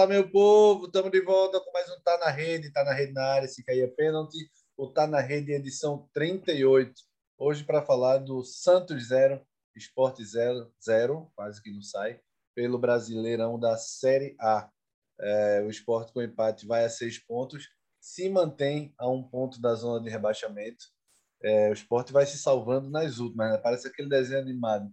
Fala, meu povo, estamos de volta com mais um Tá na Rede, Tá na Rede na área, se cair é pênalti, o Tá na Rede edição 38. Hoje para falar do Santos 0, Esporte 0, 0, quase que não sai, pelo Brasileirão da Série A. É, o Esporte com empate vai a seis pontos, se mantém a um ponto da zona de rebaixamento. É, o Esporte vai se salvando nas últimas, né? parece aquele desenho animado,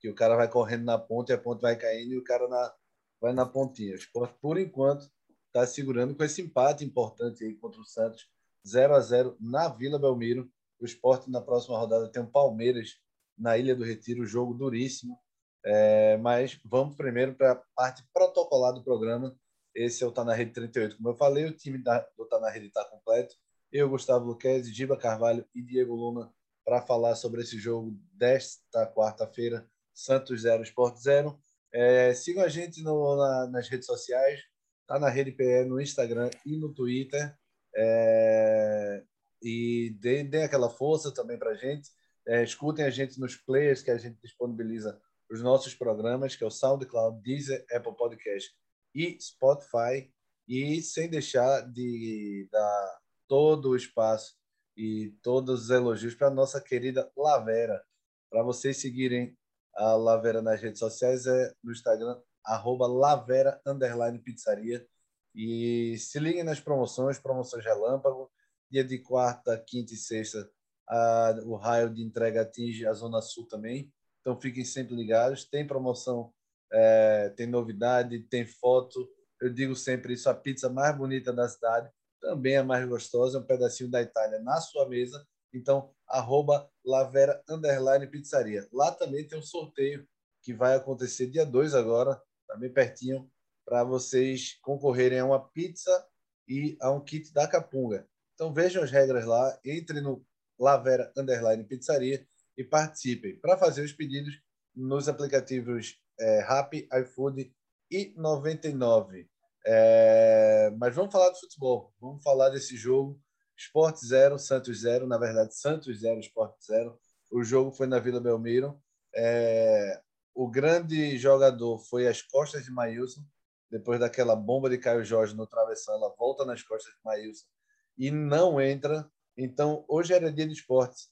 que o cara vai correndo na ponta e a ponta vai caindo e o cara na vai na pontinha. O Sport, por enquanto, está segurando com esse empate importante aí contra o Santos, 0 a 0 na Vila Belmiro. O Sport, na próxima rodada, tem o Palmeiras na Ilha do Retiro, jogo duríssimo. É, mas vamos primeiro para a parte protocolar do programa. Esse é o Tá na Rede 38. Como eu falei, o time da, do Tá na Rede está completo. Eu, Gustavo Luquezzi, Giba Carvalho e Diego Luna para falar sobre esse jogo desta quarta-feira, Santos 0, Sport 0. É, sigam a gente no, na, nas redes sociais, tá na Rede PE, no Instagram e no Twitter. É, e deem, aquela força também para a gente. É, escutem a gente nos players que a gente disponibiliza os nossos programas, que é o SoundCloud, Deezer, Apple Podcast e Spotify. E sem deixar de dar todo o espaço e todos os elogios para a nossa querida Lavera, para vocês seguirem a Lavera nas redes sociais é no Instagram, arroba Lavera Underline Pizzaria. E se liguem nas promoções, promoções relâmpago. Dia de quarta, quinta e sexta, a, o raio de entrega atinge a Zona Sul também. Então fiquem sempre ligados. Tem promoção, é, tem novidade, tem foto. Eu digo sempre isso: a pizza mais bonita da cidade também é mais gostosa, é um pedacinho da Itália na sua mesa então, arroba Lavera Underline Pizzaria. Lá também tem um sorteio que vai acontecer dia 2 agora, também pertinho, para vocês concorrerem a uma pizza e a um kit da Capunga. Então vejam as regras lá, entre no Lavera Underline Pizzaria e participem. Para fazer os pedidos nos aplicativos é, Rappi, iFood e 99. É, mas vamos falar do futebol, vamos falar desse jogo Sport 0, Santos 0, na verdade, Santos 0, Sport 0. O jogo foi na Vila Belmiro. É, o grande jogador foi as costas de Maílson, depois daquela bomba de Caio Jorge no travessão, ela volta nas costas de Maílson e não entra. Então, hoje era dia de esportes.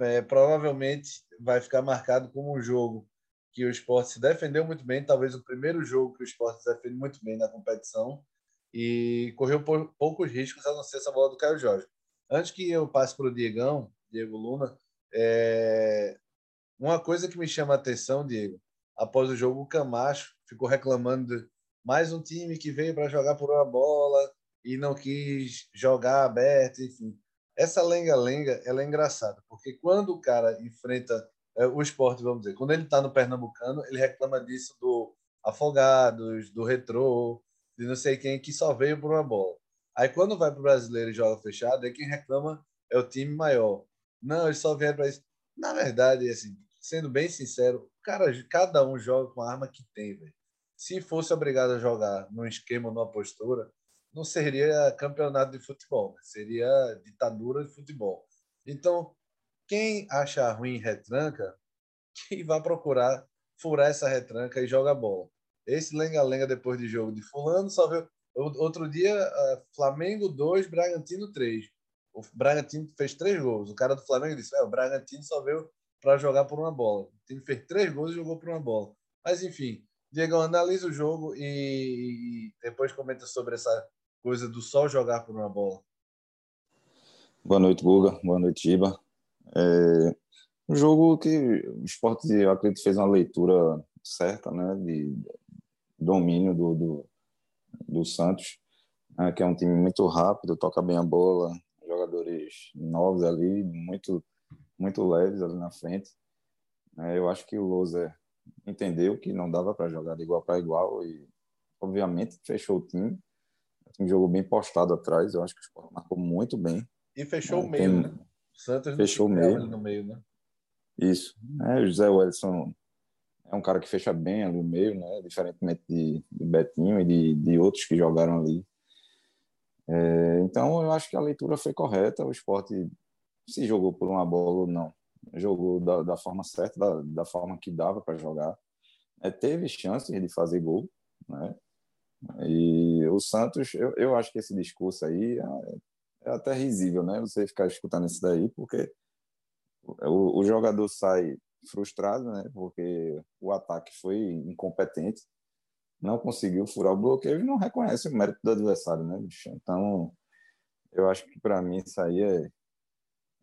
É, provavelmente vai ficar marcado como um jogo que o esporte se defendeu muito bem, talvez o primeiro jogo que o esporte se defende muito bem na competição e correu poucos riscos a não ser essa bola do Caio Jorge. Antes que eu passe para o Diegão, Diego Luna, é... uma coisa que me chama a atenção, Diego, após o jogo, o Camacho ficou reclamando de mais um time que veio para jogar por uma bola e não quis jogar aberto, enfim. Essa lenga-lenga, ela é engraçada, porque quando o cara enfrenta é, o esporte, vamos dizer, quando ele está no Pernambucano, ele reclama disso do Afogados, do Retrô, de não sei quem que só veio por uma bola. Aí quando vai para o brasileiro e joga fechado, aí quem reclama é o time maior. Não, eles só vieram para isso. Na verdade, assim, sendo bem sincero, cara, cada um joga com a arma que tem, velho. Se fosse obrigado a jogar num esquema, numa postura, não seria campeonato de futebol, né? seria ditadura de futebol. Então, quem acha ruim retranca, que vá procurar furar essa retranca e joga bola. Esse lenga-lenga depois de jogo de fulano só viu. Outro dia, uh, Flamengo 2, Bragantino 3. O Bragantino fez três gols. O cara do Flamengo disse: é, o Bragantino só veio para jogar por uma bola. O time fez três gols e jogou por uma bola. Mas enfim, Diego, analisa o jogo e, e depois comenta sobre essa coisa do só jogar por uma bola. Boa noite, Guga. Boa noite, Giba. É um jogo que o esporte, eu acredito, fez uma leitura certa, né, de, domínio do, do, do Santos, né, que é um time muito rápido, toca bem a bola, jogadores novos ali, muito, muito leves ali na frente. É, eu acho que o Loser entendeu que não dava para jogar de igual para igual e, obviamente, fechou o time. O time jogou bem postado atrás, eu acho que o Sport marcou muito bem. E fechou é, o meio, tem... né? Santos fechou o meio. no meio, né? Isso. É, o José Wellison é um cara que fecha bem ali no meio, né? Diferentemente de, de Betinho e de, de outros que jogaram ali. É, então, eu acho que a leitura foi correta. O esporte se jogou por uma bola ou não. Jogou da, da forma certa, da, da forma que dava para jogar. É, teve chances de fazer gol, né? E o Santos, eu, eu acho que esse discurso aí é, é até risível, né? Você ficar escutando isso daí, porque o, o jogador sai frustrado, né? Porque o ataque foi incompetente, não conseguiu furar o bloqueio e não reconhece o mérito do adversário, né, bicho? Então, eu acho que para mim isso aí é,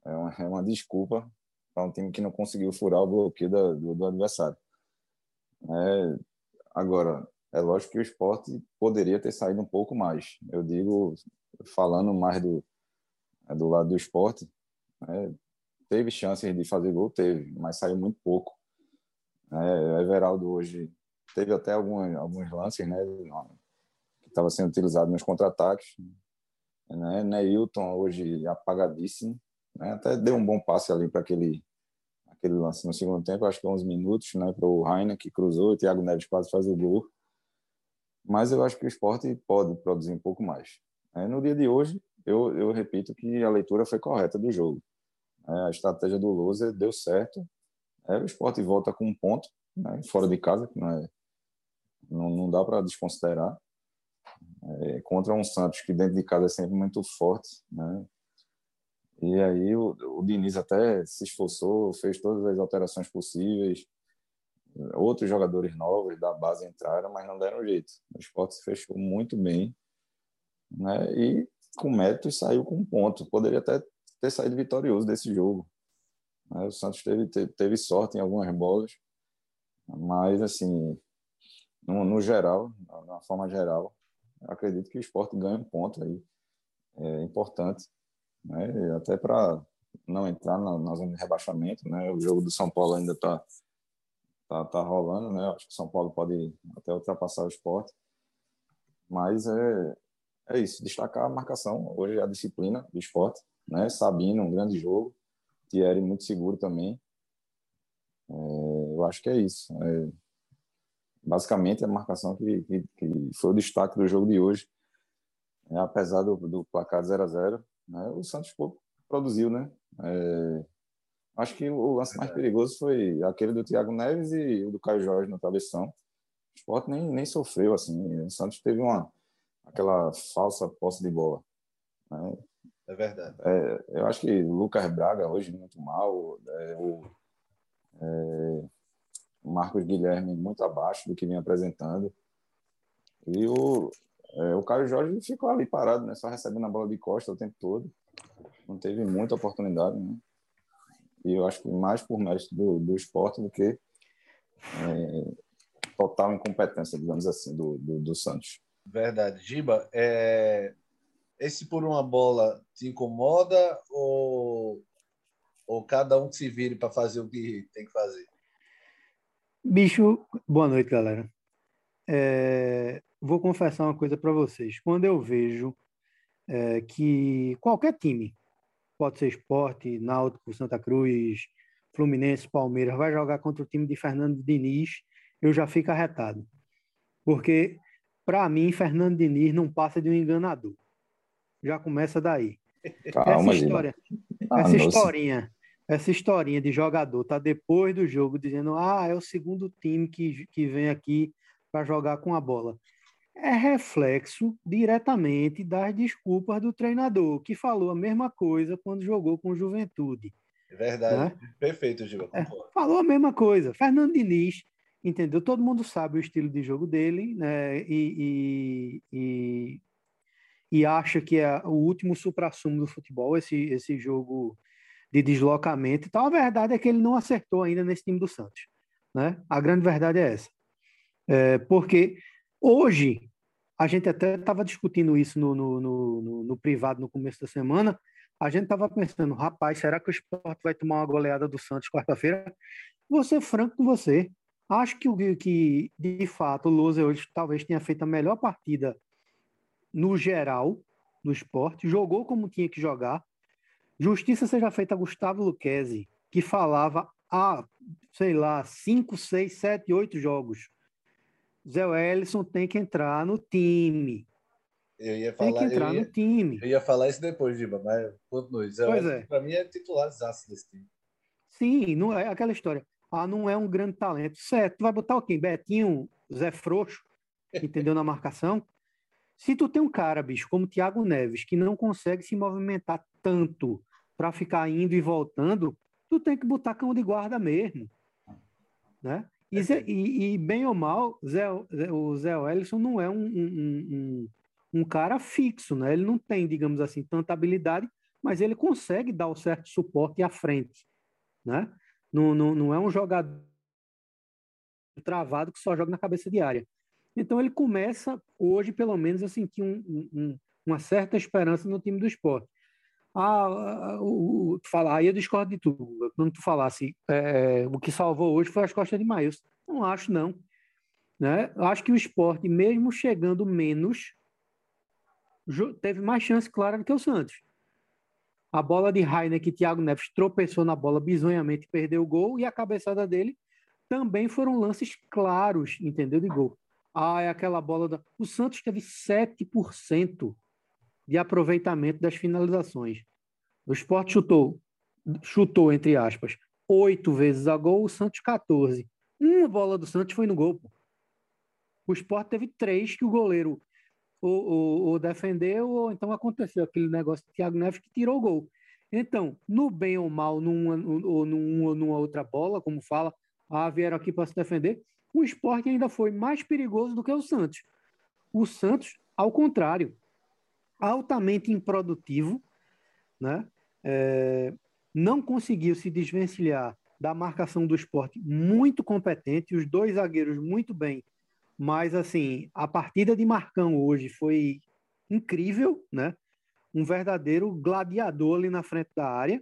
é, uma, é uma desculpa para um time que não conseguiu furar o bloqueio do, do, adversário. É, agora, é lógico que o esporte poderia ter saído um pouco mais. Eu digo, falando mais do, do lado do esporte, né, teve chances de fazer gol, teve, mas saiu muito pouco. É, Everaldo hoje teve até alguns, alguns lances, né, que estava sendo utilizado nos contra-ataques. Né, Neilton hoje apagadíssimo, né, até deu um bom passe ali para aquele aquele lance no segundo tempo, acho que 11 minutos, né, para o Rainer que cruzou, o Thiago Neves quase faz o gol. Mas eu acho que o esporte pode produzir um pouco mais. É, no dia de hoje, eu, eu repito que a leitura foi correta do jogo. É, a estratégia do Loser deu certo. É, o esporte volta com um ponto, né, fora de casa, que não, é, não, não dá para desconsiderar. É, contra um Santos que dentro de casa é sempre muito forte. Né? E aí o, o Diniz até se esforçou, fez todas as alterações possíveis. Outros jogadores novos da base entraram, mas não deram jeito. O esporte se fechou muito bem né? e com mérito saiu com um ponto. Poderia até ter saído vitorioso desse jogo. Né? O Santos teve, teve sorte em algumas bolas, mas, assim, no, no geral, na forma geral, acredito que o esporte ganha um ponto aí, é importante, né? até para não entrar na, na, zona de rebaixamento. Né? O jogo do São Paulo ainda está tá, tá rolando, né? acho que o São Paulo pode até ultrapassar o esporte, mas é, é isso, destacar a marcação, hoje é a disciplina do esporte, né? Sabino, um grande jogo, Thierry muito seguro também. É, eu acho que é isso. É, basicamente, a marcação que, que, que, foi o destaque do jogo de hoje. É, apesar do, do placar 0 a 0 né? o Santos produziu, né? É, acho que o lance mais perigoso foi aquele do Thiago Neves e o do Caio Jorge no travessão. O Sport nem, nem sofreu, assim. O Santos teve uma aquela falsa posse de bola. Né? É verdade. É, eu acho que o Lucas Braga hoje muito mal, é, o, é, Marcos Guilherme muito abaixo do que vinha apresentando. E o, é, o Caio Jorge ficou ali parado, né, só recebendo a bola de costa o tempo todo. Não teve muita oportunidade. Né? E eu acho que mais por mérito do, do esporte do que é, total incompetência, digamos assim, do, do, do Santos. Verdade. Giba, é... esse por uma bola te incomoda ou, ou cada um se vire para fazer o que tem que fazer? Bicho, boa noite, galera. É... Vou confessar uma coisa para vocês. Quando eu vejo é, que qualquer time, pode ser esporte, Náutico, Santa Cruz, Fluminense, Palmeiras, vai jogar contra o time de Fernando Diniz, eu já fico arretado. Porque para mim, Fernando Diniz não passa de um enganador. Já começa daí. Calma, essa história, ah, essa historinha, essa historinha de jogador tá depois do jogo dizendo: "Ah, é o segundo time que, que vem aqui para jogar com a bola". É reflexo diretamente das desculpas do treinador, que falou a mesma coisa quando jogou com Juventude. É verdade. Né? Perfeito, Gil. É, falou a mesma coisa. Fernando Diniz entendeu? Todo mundo sabe o estilo de jogo dele, né? E, e, e, e acha que é o último supra-sumo do futebol, esse, esse jogo de deslocamento. Então, a verdade é que ele não acertou ainda nesse time do Santos, né? A grande verdade é essa. É, porque hoje, a gente até estava discutindo isso no, no, no, no, privado no começo da semana, a gente estava pensando, rapaz, será que o esporte vai tomar uma goleada do Santos quarta-feira? Vou ser franco com você, Acho que, que de fato, o Lousa hoje talvez tenha feito a melhor partida no geral do esporte, jogou como tinha que jogar. Justiça seja feita a Gustavo Luquezzi, que falava há, sei lá, 5, 6, 7, 8 jogos. Zé Wellison tem que entrar no time. Eu ia falar, tem que entrar ia, no time. Eu ia falar isso depois, Diba, mas continue. Zé pois é. Para mim é titular desse time. Sim, não é aquela história. Ah, não é um grande talento. Certo, tu vai botar o quê? Betinho, Zé Frouxo? entendeu? Na marcação. Se tu tem um cara, bicho, como Thiago Neves, que não consegue se movimentar tanto para ficar indo e voltando, tu tem que botar cão de guarda mesmo. Né? E, Zé, e, e, bem ou mal, Zé, o Zé Wellison não é um, um, um, um, cara fixo, né? Ele não tem, digamos assim, tanta habilidade, mas ele consegue dar o certo suporte à frente, né? Não, não, não é um jogador travado que só joga na cabeça de área. Então ele começa hoje, pelo menos, a sentir um, uma certa esperança no time do esporte. Ah, o, tu falar, aí eu discordo de tudo. Quando tu falasse é, o que salvou hoje foi as costas de Maílson. Não acho, não. Né? Acho que o esporte, mesmo chegando menos, teve mais chance clara do que o Santos. A bola de Rainer, que Thiago Neves tropeçou na bola bizonhamente perdeu o gol, e a cabeçada dele também foram lances claros, entendeu? De gol. Ah, é aquela bola da. O Santos teve 7% de aproveitamento das finalizações. O Sport chutou, chutou entre aspas, oito vezes a gol, o Santos 14. Uma bola do Santos foi no gol. Pô. O Sport teve três que o goleiro ou, defendeu, ou então aconteceu aquele negócio de Thiago Neves que tirou o gol. Então, no bem ou mal, numa, ou numa, numa outra bola, como fala, ah, vieram aqui para se defender, o esporte ainda foi mais perigoso do que o Santos. O Santos, ao contrário, altamente improdutivo, né? É, não conseguiu se desvencilhar da marcação do esporte muito competente, os dois zagueiros muito bem, mas assim, a partida de Marcão hoje foi incrível, né? Um verdadeiro gladiador ali na frente da área.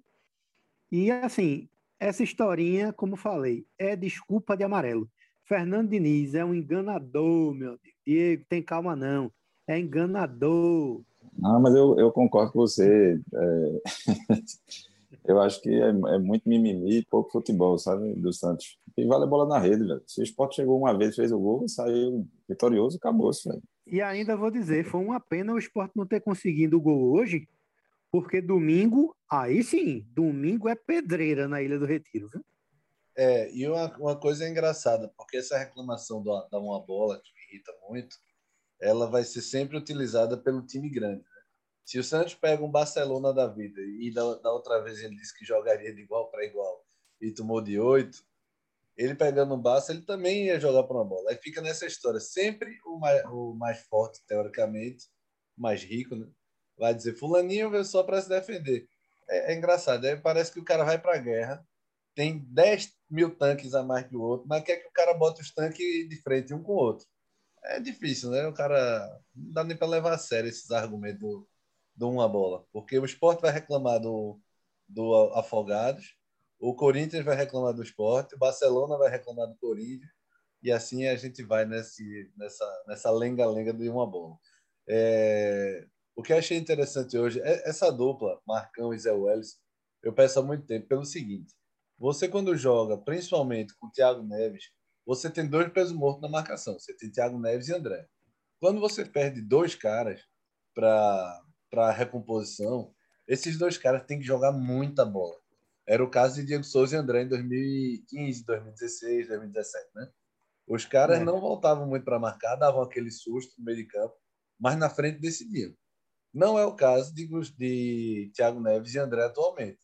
E assim, essa historinha, como falei, é desculpa de amarelo. Fernando Diniz é um enganador, meu Diego, tem calma não. É enganador. Ah, mas eu, eu concordo com você. É... eu acho que é, é, muito mimimi e pouco futebol, sabe, do Santos. E vale a bola na rede, velho. Se o Sport chegou uma vez, fez o gol, saiu vitorioso, acabou-se, velho. E ainda vou dizer, foi uma pena o Sport não ter conseguido o gol hoje, porque domingo, aí sim, domingo é pedreira na Ilha do Retiro, viu? É, e uma, uma coisa engraçada, porque essa reclamação da, da uma bola, que me irrita muito, ela vai ser sempre utilizada pelo time grande. Se o Santos pega um Barcelona da vida e da, da outra vez ele disse que jogaria de igual para igual e tomou de oito, ele pegando um Barça, ele também ia jogar para uma bola. Aí fica nessa história. Sempre o mais, o mais forte, teoricamente, mais rico, né? vai dizer: Fulaninho veio só para se defender. É, é engraçado. Aí parece que o cara vai para a guerra, tem 10 mil tanques a mais que o outro, mas quer que o cara bote os tanques de frente um com o outro é difícil, né? O cara não dá nem para levar a sério esses argumentos do, uma bola, porque o esporte vai reclamar do, do Afogados, o Corinthians vai reclamar do esporte, o Barcelona vai reclamar do Corinthians, e assim a gente vai nesse, nessa, nessa lenga-lenga de uma bola. É, o que eu achei interessante hoje é essa dupla, Marcão e Zé Welles, eu peço há muito tempo, pelo seguinte: você, quando joga, principalmente com o Thiago Neves, você tem dois pesos mortos na marcação. Você tem Thiago Neves e André. Quando você perde dois caras para a recomposição, esses dois caras têm que jogar muita bola. Era o caso de Diego Souza e André em 2015, 2016, 2017, né? Os caras é. não voltavam muito para marcar, davam aquele susto no meio de campo, mas na frente decidiam. Não é o caso de, de Thiago Neves e André atualmente.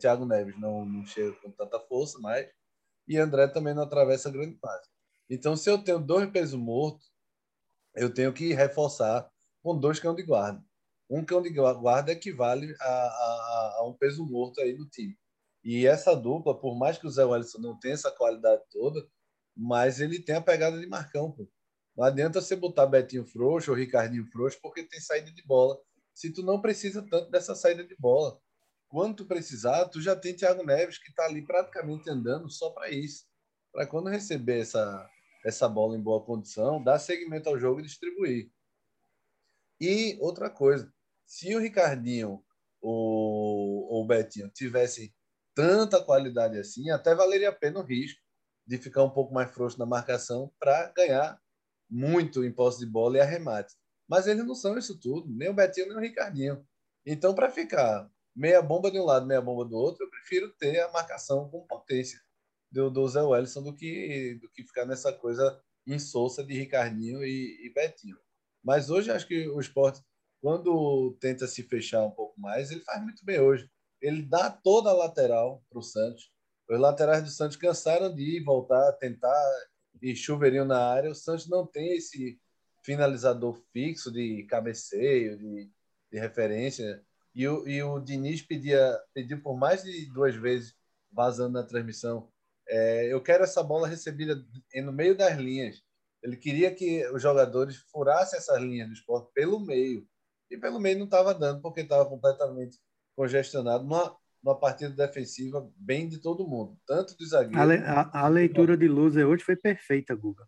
Thiago é, Neves não, não chega com tanta força, mas e André também não atravessa a grande fase. Então, se eu tenho dois pesos mortos, eu tenho que reforçar com dois cão de guarda. Um cão de guarda equivale a, a, a um peso morto aí no time. E essa dupla, por mais que o Zé Wellison não tenha essa qualidade toda, mas ele tem a pegada de Marcão. Pô. Não adianta você botar Betinho frouxo ou Ricardinho frouxo, porque tem saída de bola. Se tu não precisa tanto dessa saída de bola. Quando tu precisar, tu já tem Thiago Neves que está ali praticamente andando só para isso. Para quando receber essa, essa bola em boa condição, dar seguimento ao jogo e distribuir. E outra coisa, se o Ricardinho ou, o Betinho tivesse tanta qualidade assim, até valeria a pena o risco de ficar um pouco mais frouxo na marcação para ganhar muito em posse de bola e arremate. Mas eles não são isso tudo, nem o Betinho nem o Ricardinho. Então, para ficar meia bomba de um lado, meia bomba do outro, eu prefiro ter a marcação com potência do, do Zé Wellison do que, do que ficar nessa coisa Souza de Ricardinho e, e Betinho. Mas hoje acho que o esporte, quando tenta se fechar um pouco mais, ele faz muito bem hoje. Ele dá toda a lateral para o Santos. Os laterais do Santos cansaram de ir, voltar, tentar e chuveirinho na área. O Santos não tem esse finalizador fixo de cabeceio, de, de referência. E o, e o Diniz pedia, pediu por mais de duas vezes, vazando na transmissão, é, eu quero essa bola recebida no meio das linhas. Ele queria que os jogadores furassem essas linhas do esporte pelo meio. E pelo meio não estava dando, porque estava completamente congestionado numa, partida defensiva bem de todo mundo, tanto do zagueiro. A, le, a, a leitura de Luzer hoje foi perfeita, Guga.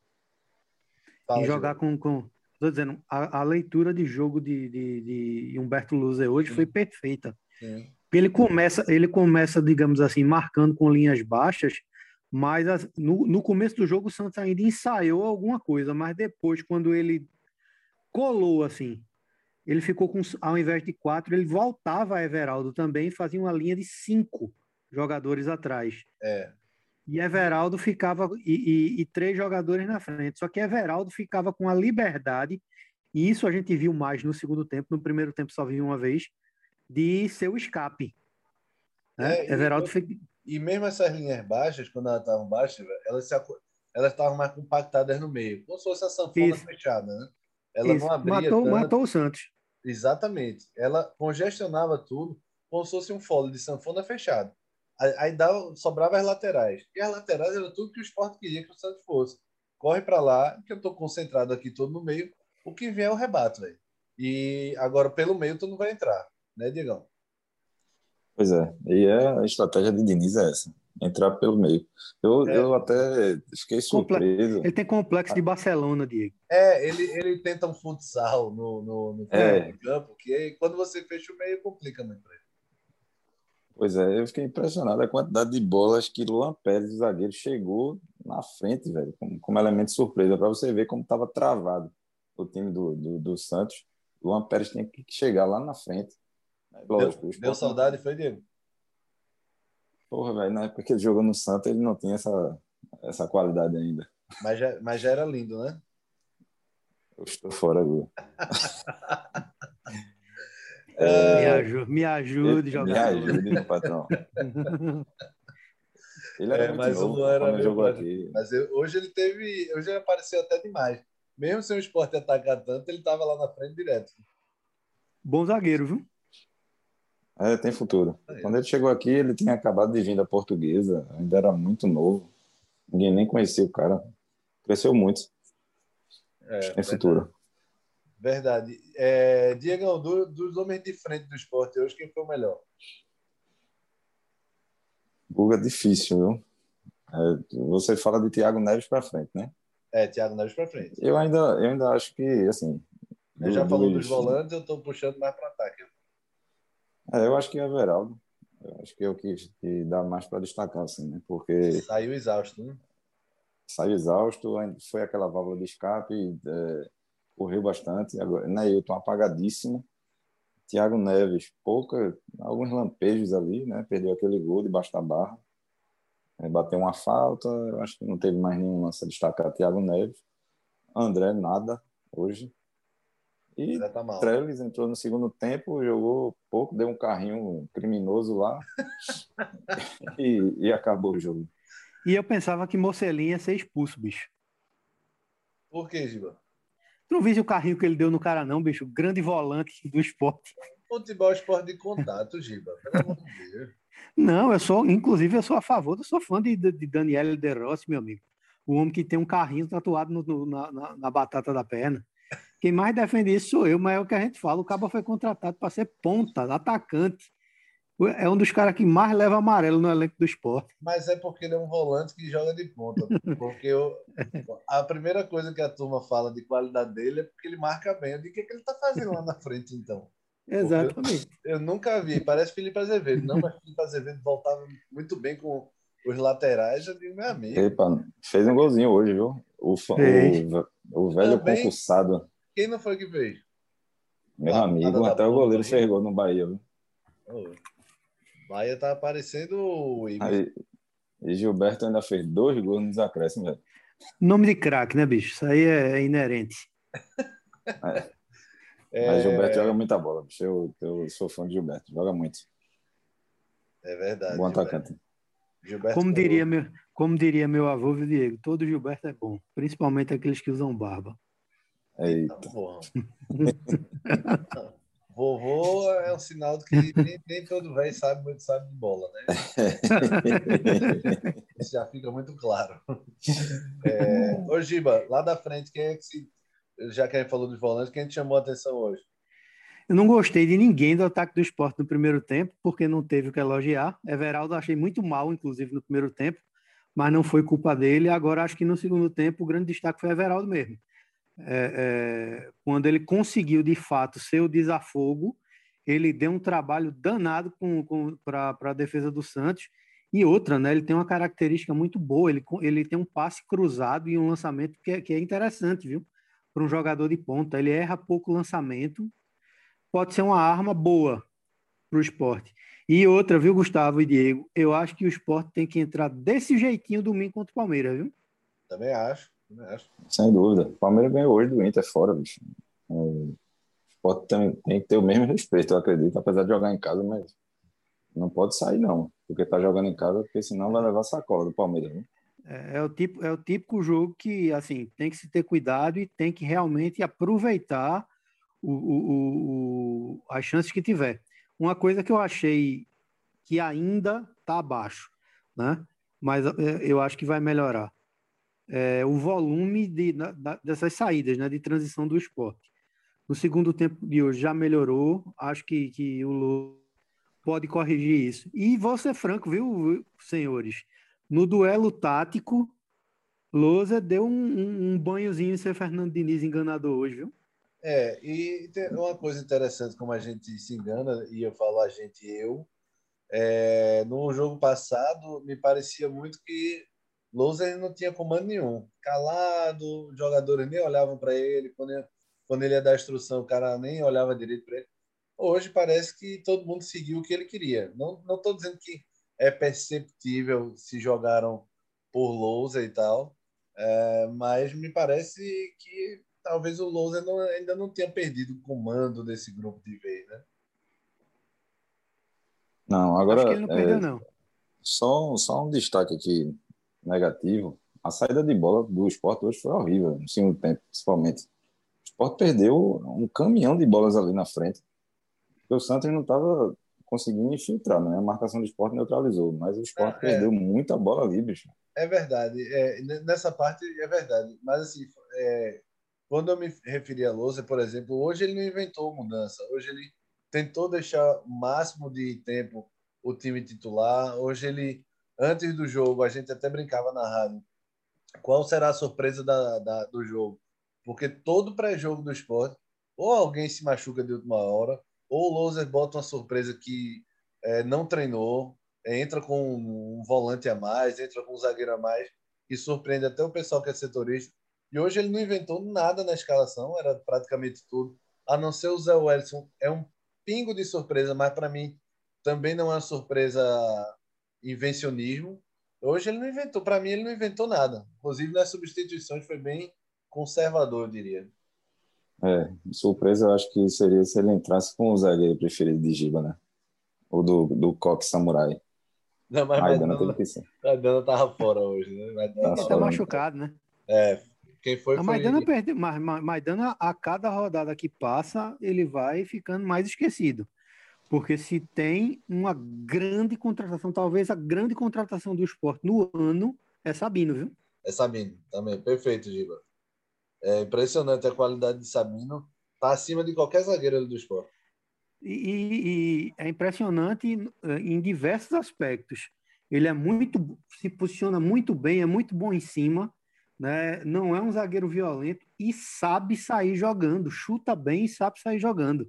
Fala, e jogar com, com. Estou dizendo, a, a, leitura de jogo de, de, de Humberto Luzer hoje Sim. foi perfeita. Sim. Ele começa, ele começa, digamos assim, marcando com linhas baixas mas no, no começo do jogo o Santos ainda ensaiou alguma coisa, mas depois, quando ele colou assim, ele ficou com, ao invés de quatro, ele voltava a Everaldo também e fazia uma linha de cinco jogadores atrás. É. E Everaldo ficava e, e, e, três jogadores na frente. Só que Everaldo ficava com a liberdade, e isso a gente viu mais no segundo tempo, no primeiro tempo só viu uma vez, de seu escape. Né? É, Everaldo e, e mesmo essas linhas baixas, quando elas estavam baixas, elas se, elas estavam mais compactadas no meio, como se fosse a sanfona Isso. fechada, né? Ela Isso. não abria matou, tanto. matou o Santos. Exatamente. Ela congestionava tudo como se fosse um fole de sanfona fechado. Aí, dava, sobrava as laterais. E as laterais era tudo que o esporte queria que o Santos fosse. Corre para lá, que eu estou concentrado aqui todo no meio. O que vier eu rebato, velho. E agora pelo meio tu não vai entrar, né, Diegão? Pois é, e é, a estratégia de Diniz é essa, entrar pelo meio. Eu, é. eu até fiquei surpreso. Ele tem complexo de Barcelona, Diego. É, ele, ele tenta um futsal no, no, no é. campo, que aí, quando você fecha o meio, complica muito para ele. Pois é, eu fiquei impressionado a quantidade de bolas que Luan Pérez, o zagueiro, chegou na frente, velho, como, como elemento de surpresa, para você ver como estava travado o time do, do, do Santos. Luan Pérez tinha que chegar lá na frente Lógico, deu, deu saudade, foi, Diego? Porra, velho, na época que ele jogou no Santos, ele não tinha essa, essa qualidade ainda. Mas já, mas já era lindo, né? Eu estou fora agora. é, me ajude, me ajude, jogador. Me ajude, meu patrão. Ele era é, mas novo, o era jogou aqui. Mas eu, hoje ele teve. Hoje ele apareceu até demais. Mesmo sem o esporte atacar tanto, ele estava lá na frente direto. Bom zagueiro, viu? É, tem futuro. É. Quando ele chegou aqui, ele tinha acabado de vir da portuguesa, ainda era muito novo. Ninguém nem conhecia o cara. Cresceu muito. É, tem futuro. Verdade. É, Diego, do, dos homens de frente do esporte hoje, quem foi o melhor? Buga difícil, viu? É, você fala de Thiago Neves para frente, né? É, Thiago Neves para frente. Eu ainda, eu ainda acho que, assim. Eu já falou dos volantes, eu estou puxando mais para ataque. É, eu acho que é Everaldo. Eu acho que é o que, que dá mais para destacar, assim, né? Porque. Saiu exausto, né? Saiu exausto, foi aquela válvula de escape, é, correu bastante. Agora, Neilton apagadíssimo. Thiago Neves, pouca, alguns lampejos ali, né? Perdeu aquele gol debaixo da barra. É, bateu uma falta, eu acho que não teve mais nenhum lance a destacar. Thiago Neves. André, nada hoje. E tá Trellis entrou no segundo tempo, jogou pouco, deu um carrinho criminoso lá e, e, acabou o jogo. E eu pensava que Mocelinha ia ser expulso, bicho. Por que, Giba? Tu não viu o carrinho que ele deu no cara, não, bicho? Grande volante do esporte. Futebol é esporte de contato, Giba. Pelo amor de Deus. Não, eu sou, inclusive, eu sou a favor, eu sou fã de, de Daniel De Rossi, meu amigo. O homem que tem um carrinho tatuado no, no, na, na batata da perna. Quem mais defende isso sou eu, mas é o que a gente fala. O Cabo foi contratado para ser ponta, atacante. É um dos caras que mais leva amarelo no elenco do esporte. Mas é porque ele é um volante que joga de ponta. Porque eu, a primeira coisa que a turma fala de qualidade dele é porque ele marca bem. Eu digo, o que, é que ele está fazendo lá na frente, então? Exatamente. Eu, eu, nunca vi. Parece Felipe Azevedo. Não, mas Felipe Azevedo voltava muito bem com os laterais. Eu digo, meu amigo. Epa, fez um golzinho hoje, viu? O, o, o velho Também, concursado. Quem não foi que fez? Meu ah, amigo, até o goleiro fez gol no Bahia. Viu? Oh. Bahia tá aparecendo o Aí, E Gilberto ainda fez dois gols nos acréscimos, velho. Nome de craque, né, bicho? Isso aí é inerente. É. Mas Gilberto joga muita bola, bicho. Eu, eu sou fã de Gilberto, joga muito. É verdade. Bom atacante. Gilberto como, diria meu, como diria meu avô, Diego, todo Gilberto é bom, principalmente aqueles que usam barba. Eita. Vovô é um sinal de que nem, nem todo velho sabe muito sabe de bola, né? Isso já fica muito claro. É, ô, Giba, lá da frente, quem é que se. Já que a gente falou dos volantes, quem te chamou a atenção hoje? Eu não gostei de ninguém do ataque do esporte no primeiro tempo, porque não teve o que elogiar. Everaldo achei muito mal, inclusive, no primeiro tempo, mas não foi culpa dele. Agora, acho que no segundo tempo, o grande destaque foi Everaldo mesmo. É, é, quando ele conseguiu, de fato, ser o desafogo, ele deu um trabalho danado para a defesa do Santos. E outra, né? Ele tem uma característica muito boa. Ele, ele tem um passe cruzado e um lançamento que é, que é interessante, viu? Para um jogador de ponta. Ele erra pouco lançamento, pode ser uma arma boa para o esporte. E outra, viu, Gustavo e Diego? Eu acho que o esporte tem que entrar desse jeitinho domingo contra o Palmeiras, viu? Também acho. Sem dúvida. O Palmeiras ganhou hoje do Inter fora, bicho. É, o esporte tem, tem que ter o mesmo respeito, eu acredito, apesar de jogar em casa, mas não pode sair, não. Porque tá jogando em casa, porque senão vai levar sacola do Palmeiras, né? É, é, o tipo, é o típico jogo que, assim, tem que se ter cuidado e tem que realmente aproveitar o, o, o, as chances que tiver. Uma coisa que eu achei que ainda está abaixo, né? mas é, eu acho que vai melhorar. É o volume de, da, dessas saídas né, de transição do esporte. No segundo tempo de hoje já melhorou, acho que, que o Lô pode corrigir isso. E vou ser franco, viu, senhores? No duelo tático, Lousa deu um, um, um banhozinho em ser Fernando Diniz enganador hoje, viu? É, e uma coisa interessante, como a gente se engana, e eu falo a gente eu, é, no jogo passado, me parecia muito que Lousa não tinha comando nenhum. Calado, os jogadores nem olhavam para ele, quando, ele, quando ele ia dar instrução, o cara nem olhava direito para ele. Hoje parece que todo mundo seguiu o que ele queria. Não estou dizendo que é perceptível se jogaram por Lousa e tal, é, mas me parece que talvez o Lousa ainda não tenha perdido o comando desse grupo de vez, né? Não, agora. Acho que ele não perdeu, é, não. Só, só um destaque aqui negativo. A saída de bola do esporte hoje foi horrível, no segundo tempo, principalmente. O esporte perdeu um caminhão de bolas ali na frente. Porque o Santos não estava conseguindo infiltrar, né? A marcação do esporte neutralizou, mas o esporte é, perdeu é. muita bola ali, bicho. É verdade. É, nessa parte é verdade. Mas assim, é, quando eu me referi a Lousa, por exemplo, hoje ele não inventou mudança. Hoje ele tentou deixar o máximo de tempo o time titular. Hoje ele, antes do jogo, a gente até brincava na rádio. Qual será a surpresa da, da do jogo? Porque todo pré-jogo do esporte, ou alguém se machuca de última hora, ou o Louser bota uma surpresa que é, não treinou, entra com um volante a mais, entra com um zagueiro a mais, e surpreende até o pessoal que é setorista. E hoje ele não inventou nada na escalação, era praticamente tudo, a não ser o Zé Wellison. É um pingo de surpresa, mas para mim também não é uma surpresa invencionismo. Hoje ele não inventou, para mim ele não inventou nada. Inclusive nas substituições foi bem conservador, eu diria. É, surpresa eu acho que seria se ele entrasse com o zagueiro preferido de Giba, né? Ou do, do Coque Samurai. Não, mas Maidana teve que ser. Maidana tava fora hoje, né? Maidana ele tá machucado, né? É, quem foi, a Maidana foi... perde, mas Maidana, a cada rodada que passa, ele vai ficando mais esquecido. Porque se tem uma grande contratação, talvez a grande contratação do esporte no ano, é Sabino, viu? É Sabino, também. Perfeito, Giba. É impressionante a qualidade de Sabino. Está acima de qualquer zagueiro do esporte. E, e, é impressionante eh, em diversos aspectos. Ele é muito, se posiciona muito bem, é muito bom em cima né? Não é um zagueiro violento e sabe sair jogando, chuta bem e sabe sair jogando.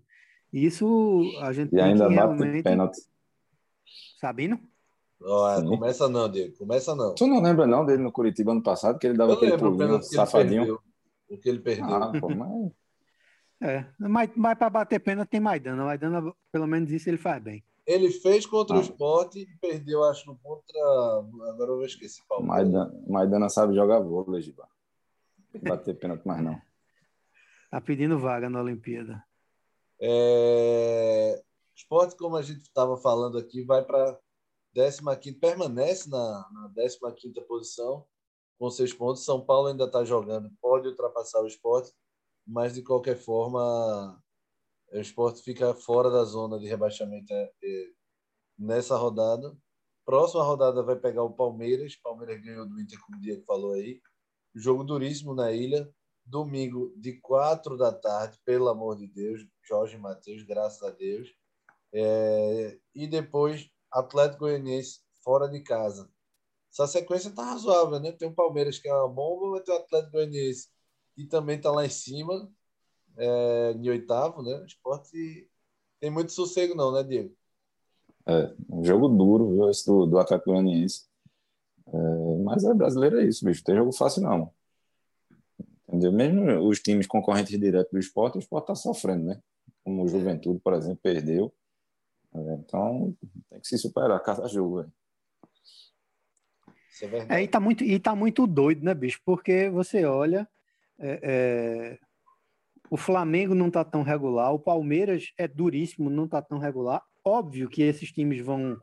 Isso a gente e ainda bate realmente... pênalti. Sabino? Oh, começa não, Diego. Começa não. Tu não lembra não dele no Curitiba ano passado que ele dava Eu aquele pulinho safadinho? o que ele perdeu. Ah, pô, mas... É, mas, mas para bater pena tem Maidana. Maidana, pelo menos isso ele faz bem. Ele fez contra ah. o esporte e perdeu, acho, no contra. Agora eu vou esquecer. Maidana, Maidana sabe jogar vôlei, Giba. Bater pênalti mais não. Tá pedindo vaga na Olimpíada. É... Esporte, como a gente estava falando aqui, vai para 15, permanece na, na 15 posição com seis pontos. São Paulo ainda está jogando, pode ultrapassar o esporte, mas de qualquer forma, o esporte fica fora da zona de rebaixamento é, é, nessa rodada. Próxima rodada vai pegar o Palmeiras. Palmeiras ganhou do Inter, como o Diego falou aí. Jogo duríssimo na ilha. Domingo, de quatro da tarde, pelo amor de Deus. Jorge Matheus, graças a Deus. É, e depois, Atlético Goianiense fora de casa. Essa sequência tá razoável, né? Tem o Palmeiras, que é uma bomba, mas tem o Atlético Goianiense, que também tá lá em cima, é, em oitavo, né? O esporte tem muito sossego, não, né, Diego? É, um jogo duro, viu, esse do, do Atlético Goianiense. É, mas é brasileiro é isso, bicho. Tem jogo fácil, não. Entendeu? Mesmo os times concorrentes direto do esporte, o esporte tá sofrendo, né? Como o Juventude, por exemplo, perdeu. É, então, tem que se superar cada jogo. Isso é verdade. É, e, tá muito, e tá muito doido, né, bicho? Porque você olha, é, é, o Flamengo não tá tão regular, o Palmeiras é duríssimo, não tá tão regular. Óbvio que esses times vão,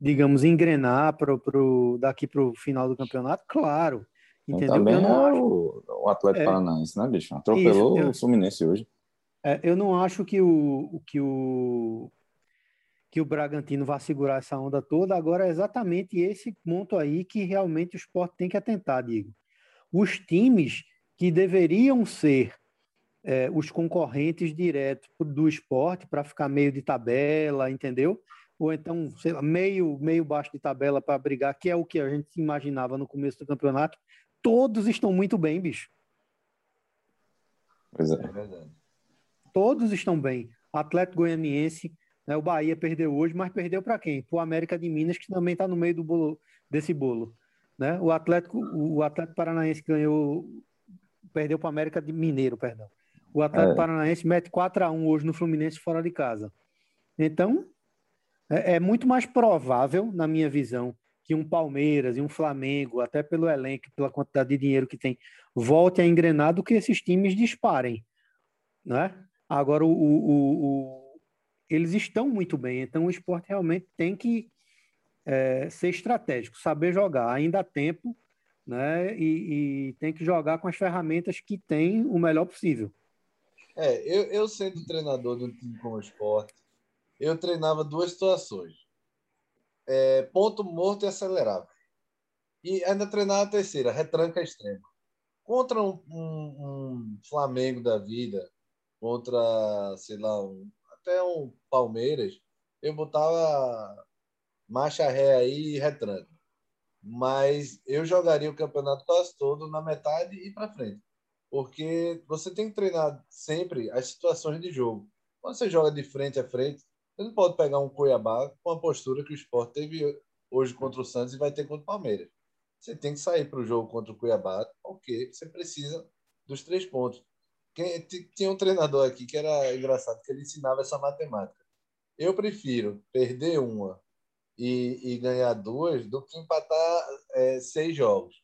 digamos, engrenar pro, pro, daqui para o final do campeonato, claro. Entendeu? Também eu não é acho... o, Atlético é, Paranaense, né, bicho? Atropelou isso, eu, o Fluminense hoje. É, eu não acho que o, que o que o Bragantino vai segurar essa onda toda. Agora é exatamente esse ponto aí que realmente o esporte tem que atentar, Diego. Os times que deveriam ser é, os concorrentes diretos do esporte para ficar meio de tabela, entendeu? Ou então, sei lá, meio, meio baixo de tabela para brigar, que é o que a gente imaginava no começo do campeonato. Todos estão muito bem, bicho. Pois é. é Todos estão bem. Atlético Goianiense, né? O Bahia perdeu hoje, mas perdeu para quem? Para o América de Minas, que também está no meio do bolo, desse bolo. Né? O Atlético, o Atlético Paranaense ganhou, perdeu para o América de Mineiro, perdão. O Atlético é. Paranaense mete 4 a 1 hoje no Fluminense fora de casa. Então, é, é, muito mais provável, na minha visão, que um Palmeiras e um Flamengo, até pelo elenco, pela quantidade de dinheiro que tem, volte a engrenar do que esses times disparem. Né? Agora, o, o, o eles estão muito bem. Então, o esporte realmente tem que é, ser estratégico, saber jogar. Ainda há tempo, né? E, e, tem que jogar com as ferramentas que tem o melhor possível. É, eu, eu sendo treinador de um time como o esporte, eu treinava duas situações. É, ponto morto e acelerável. E ainda treinava a terceira, retranca extrema. Contra um, um, um Flamengo da vida, contra, sei lá, um até um Palmeiras, eu botava marcha ré aí e retranca. Mas eu jogaria o campeonato quase todo na metade e para frente. Porque você tem que treinar sempre as situações de jogo. Quando você joga de frente a frente, você não pode pegar um Cuiabá com a postura que o Sport teve hoje contra o Santos e vai ter contra o Palmeiras. Você tem que sair para o jogo contra o Cuiabá, porque você precisa dos três pontos. Quem, tinha um treinador aqui que era engraçado, que ele ensinava essa matemática. Eu prefiro perder uma e, e ganhar duas do que empatar é, seis jogos.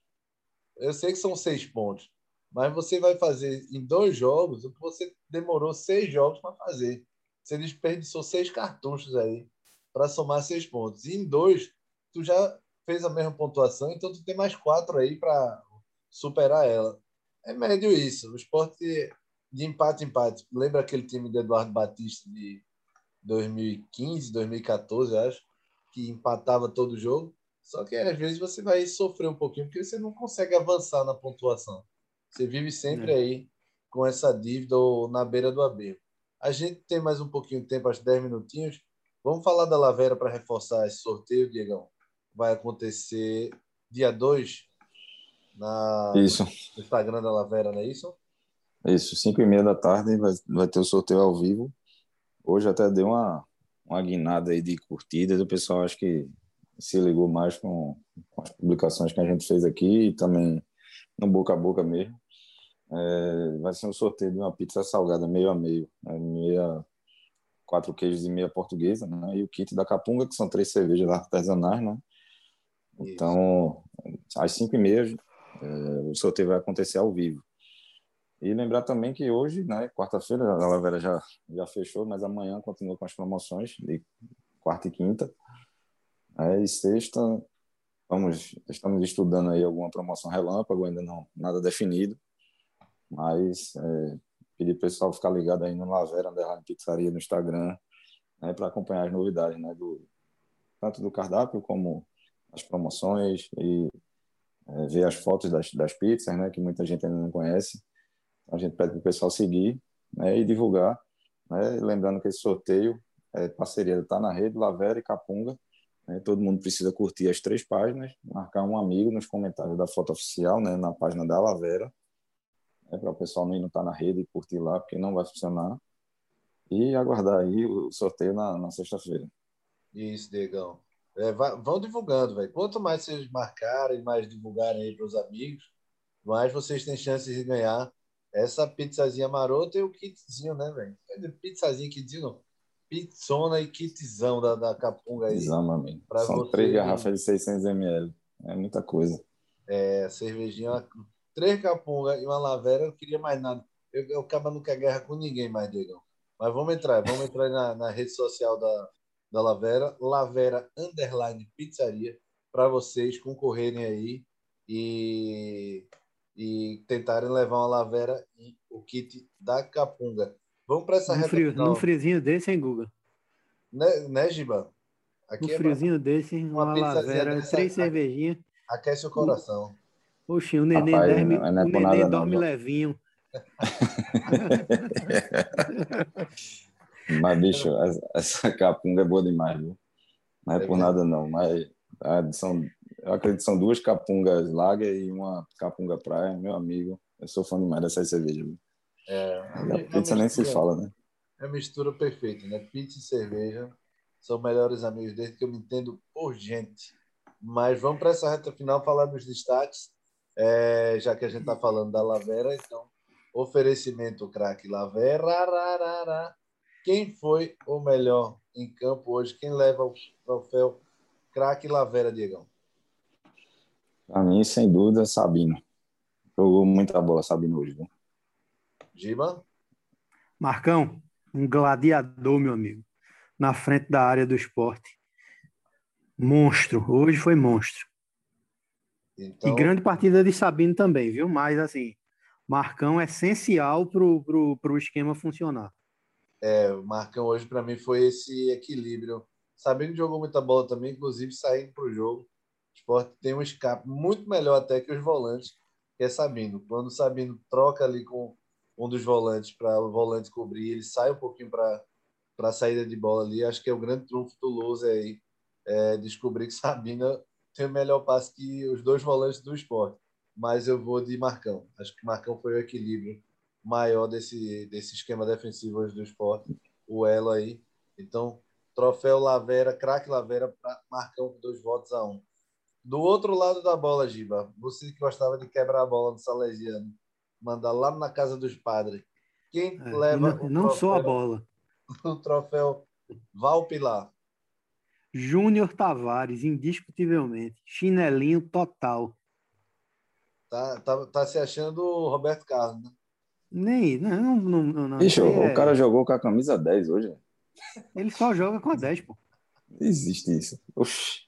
Eu sei que são seis pontos, mas você vai fazer em dois jogos o que você demorou seis jogos para fazer. Você desperdiçou seis cartuchos aí para somar seis pontos. E em dois, tu já fez a mesma pontuação, então tu tem mais quatro aí para superar ela. É médio isso. O esporte de empate empate. Lembra aquele time do Eduardo Batista de 2015, 2014, acho, que empatava todo jogo? Só que às vezes você vai sofrer um pouquinho porque você não consegue avançar na pontuação. Você vive sempre é. aí com essa dívida ou na beira do abismo. A gente tem mais um pouquinho de tempo, acho 10 minutinhos. Vamos falar da Lavera para reforçar esse sorteio, Diegão. Vai acontecer dia 2 na, isso. no Instagram da Lavera, não é isso? Isso, 5 e meia da tarde vai, vai ter o sorteio ao vivo. Hoje até deu uma, uma guinada aí de curtidas, o pessoal acho que se ligou mais com, com, as publicações que a gente fez aqui e também no boca a boca mesmo. É, vai ser um sorteio de uma pizza salgada meio a meio, né? meia, quatro queijos e meia portuguesa, né? E o kit da Capunga, que são três cervejas artesanais, né? Então, às cinco e meia, é, o sorteio vai acontecer ao vivo. E lembrar também que hoje, né, quarta-feira, a Lavera já, já fechou, mas amanhã continua com as promoções de quarta e quinta. É, e sexta, vamos, estamos estudando aí alguma promoção relâmpago, ainda não nada definido, mas é, pedir para o pessoal ficar ligado aí no Lavera Underline Pizzaria no Instagram, né, para acompanhar as novidades, né, do, tanto do cardápio como as promoções e é, ver as fotos das, das pizzas, né, que muita gente ainda não conhece. A gente pede para o pessoal seguir né, e divulgar. Né? Lembrando que esse sorteio é parceria está na rede Lavera e Capunga. Né? Todo mundo precisa curtir as três páginas, marcar um amigo nos comentários da foto oficial, né, na página da Lavera, né, para o pessoal não estar tá na rede e curtir lá, porque não vai funcionar. E aguardar aí o sorteio na, na sexta-feira. Isso, Diegão. É, vão divulgando, velho. Quanto mais vocês marcarem, mais divulgarem aí para os amigos, mais vocês têm chances de ganhar essa pizzazinha marota e o kitzinho, né, velho? É pizzazinha, kitzinho não. Pizzona e kitzão da, da Capunga aí. Exatamente. São você, três garrafas de 600 ml. É muita coisa. É, cervejinha, três Capunga e uma Lavera, eu não queria mais nada. Eu, eu acabo não quer guerra com ninguém mais, Diego. Mas vamos entrar, vamos entrar na, na rede social da, da Lavera, Lavera Underline Pizzaria, para vocês concorrerem aí e e tentarem levar uma lavera e o kit da Capunga. Vamos para essa um reta frio, final. Num friozinho desse, hein, Guga? Né, né Giba? Aqui um é friozinho pra... desse, uma, uma lavera, dessa, três cervejinhas. Aquece o coração. Oxi, o neném, Rapaz, dorme, não, não é o neném dorme não, levinho. mas, bicho, essa capunga é boa demais, viu? Não é, é por nada, não. Mas são eu acredito que são duas capungas lager e uma capunga praia, meu amigo. Eu sou fã demais dessa cerveja. É, a é pizza mistura, nem se fala, né? É a mistura perfeita, né? Pizza e cerveja são melhores amigos desde que eu me entendo por gente. Mas vamos para essa reta final falar dos destaques, é, já que a gente está falando da Lavera. Então, oferecimento craque Lavera. Quem foi o melhor em campo hoje? Quem leva o troféu craque Lavera, Diegão? Para mim, sem dúvida, Sabino. Jogou muita bola, Sabino, hoje. Viu? Giba? Marcão, um gladiador, meu amigo. Na frente da área do esporte. Monstro. Hoje foi monstro. Então... E grande partida de Sabino também, viu? Mas, assim, Marcão é essencial para o esquema funcionar. É, o Marcão hoje, para mim, foi esse equilíbrio. Sabino jogou muita bola também, inclusive saindo para o jogo esporte tem um escape muito melhor até que os volantes, que é Sabino. Quando o Sabino troca ali com um dos volantes para o volante cobrir, ele sai um pouquinho para a saída de bola ali. Acho que é o grande trunfo do Luz aí, é descobrir que Sabino tem o melhor passe que os dois volantes do esporte. Mas eu vou de Marcão. Acho que Marcão foi o equilíbrio maior desse, desse esquema defensivo hoje do esporte, o elo aí. Então, troféu Lavera, craque Lavera para Marcão dois votos a um. Do outro lado da bola, Giba, você que gostava de quebrar a bola no Salesiano, mandar lá na casa dos padres. Quem é, leva. Não, não só a bola. O troféu Valpilar. Júnior Tavares, indiscutivelmente. Chinelinho total. Tá, tá, tá se achando o Roberto Carlos, né? Nem, não, não, não, não Ixi, é... o cara jogou com a camisa 10 hoje. Ele só joga com a 10, pô. Existe isso. Oxi.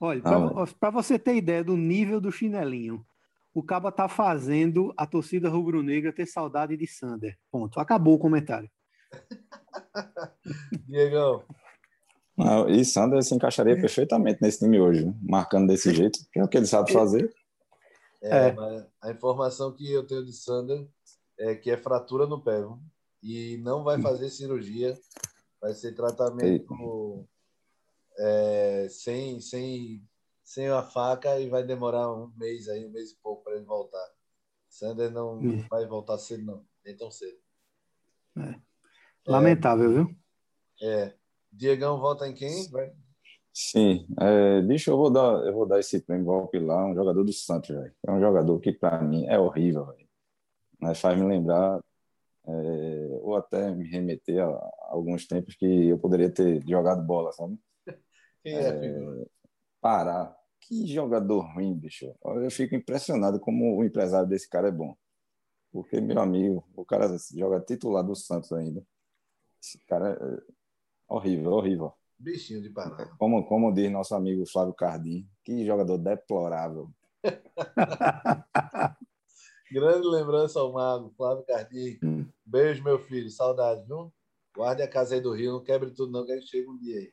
Olha, para ah, você ter ideia do nível do chinelinho, o Caba tá fazendo a torcida rubro-negra ter saudade de Sander. Ponto. Acabou o comentário. Diegão. Ah, e Sander se encaixaria perfeitamente nesse time hoje, marcando desse jeito, que é o que ele sabe fazer. É, é. a informação que eu tenho de Sander é que é fratura no pé, viu? e não vai fazer cirurgia, vai ser tratamento é, sem, sem, sem a faca e vai demorar um mês aí, um mês e pouco para ele voltar. Sander não, hum. vai voltar cedo, não, nem tão cedo. É. Lamentável, é, viu? É. Diegão volta em quem? Vai. Sim, é, bicho, eu vou dar, eu vou dar esse prêmio ao Pilar, um jogador do Santos, velho. É um jogador que para mim é horrível, velho. Mas faz me lembrar, é, ou até me remeter a, a, alguns tempos que eu poderia ter jogado bola, sabe? Quem é, é Pará. Que jogador ruim, bicho. Eu fico impressionado como o empresário desse cara é bom. Porque, meu amigo, o cara joga titular do Santos ainda. Esse cara é horrível, horrível. Bichinho de Pará. Como, como diz nosso amigo Flávio Cardim, que jogador deplorável. Grande lembrança ao mago, Flávio Cardim. Hum. Beijo, meu filho. Saudade, viu? Guarde a casa aí do Rio, não quebre tudo, não, que a gente chega um dia aí.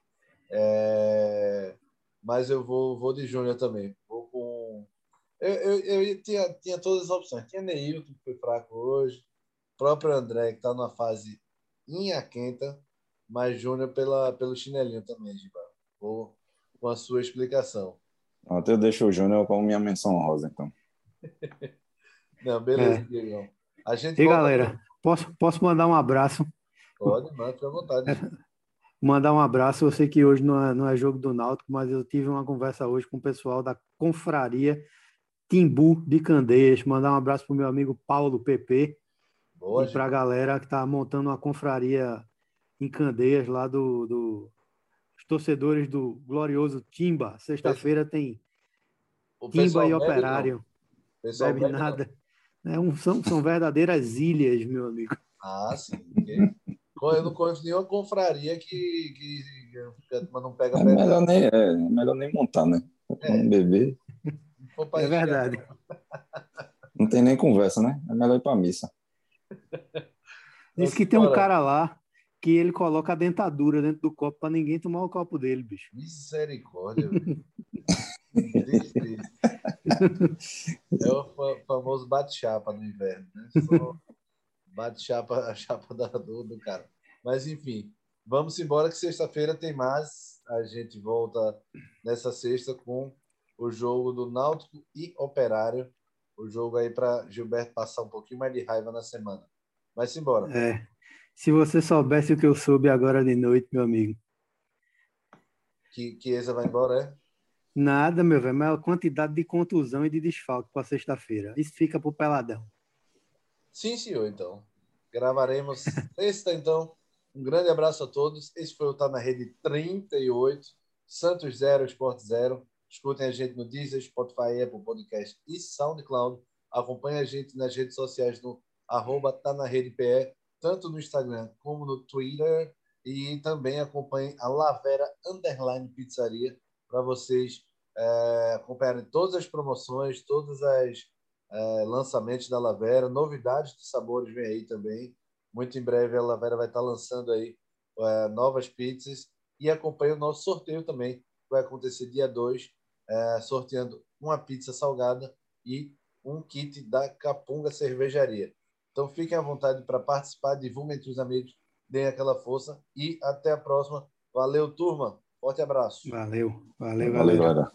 É... Mas eu vou, vou de Júnior também. Vou com. Eu, eu, eu tinha, tinha todas as opções. Tinha Neilton, que foi fraco hoje. O próprio André, que está numa fase inhaquenta. Mas Júnior pela, pelo chinelinho também, Giba. Vou com a sua explicação. Até eu deixo o Júnior como minha menção rosa, então. Não, beleza, é. Diego. A gente e volta... galera, posso, posso mandar um abraço? Pode, manda, fica à vontade. É, mandar um abraço. Eu sei que hoje não é, não é jogo do Náutico, mas eu tive uma conversa hoje com o pessoal da Confraria Timbu de Candeias. Mandar um abraço para o meu amigo Paulo PP. Boa, e para a galera que está montando uma confraria em Candeias, lá do, do os torcedores do glorioso Timba. Sexta-feira tem Timba e Operário. Não. Bebe nada. É um, são, são verdadeiras ilhas, meu amigo. Ah, sim. Eu não conheço nenhuma confraria que, que, que não pega é melhor, nem, é melhor nem montar, né? É. Um bebê. É verdade. Não tem nem conversa, né? É melhor ir para missa. Diz que tem um cara lá que ele coloca a dentadura dentro do copo para ninguém tomar o copo dele, bicho. Misericórdia. é o famoso bate-chapa no inverno, né? Só bate-chapa a chapa do, do cara. Mas, enfim, vamos embora que sexta-feira tem mais. A gente volta nessa sexta com o jogo do Náutico e Operário. O jogo aí para Gilberto passar um pouquinho mais de raiva na semana. Vai embora. É. Se você soubesse o que eu soube agora de noite, meu amigo. Que, que Eza vai embora, é? Nada, meu velho, mas a quantidade de contusão e de desfalque para sexta-feira. Isso fica pro peladão. Sim, senhor, então. Gravaremos sexta, então. Um grande abraço a todos. Esse foi o Tá na Rede 38. Santos 0, Sport 0. Escutem a gente no Deezer, Spotify, Apple Podcast e SoundCloud. Acompanhe a gente nas redes sociais no arroba Tá na Rede PE tanto no Instagram como no Twitter. E também acompanhe a Lavera Underline Pizzaria para vocês é, acompanharem todas as promoções, todos os é, lançamentos da Lavera, novidades de sabores vem aí também. Muito em breve a Lavera vai estar lançando aí é, novas pizzas e acompanhe o nosso sorteio também, que vai acontecer dia 2, é, sorteando uma pizza salgada e um kit da Capunga Cervejaria. Então fiquem à vontade para participar, divulguem entre os amigos, deem aquela força e até a próxima. Valeu, turma. Forte abraço. Valeu, valeu, valeu galera.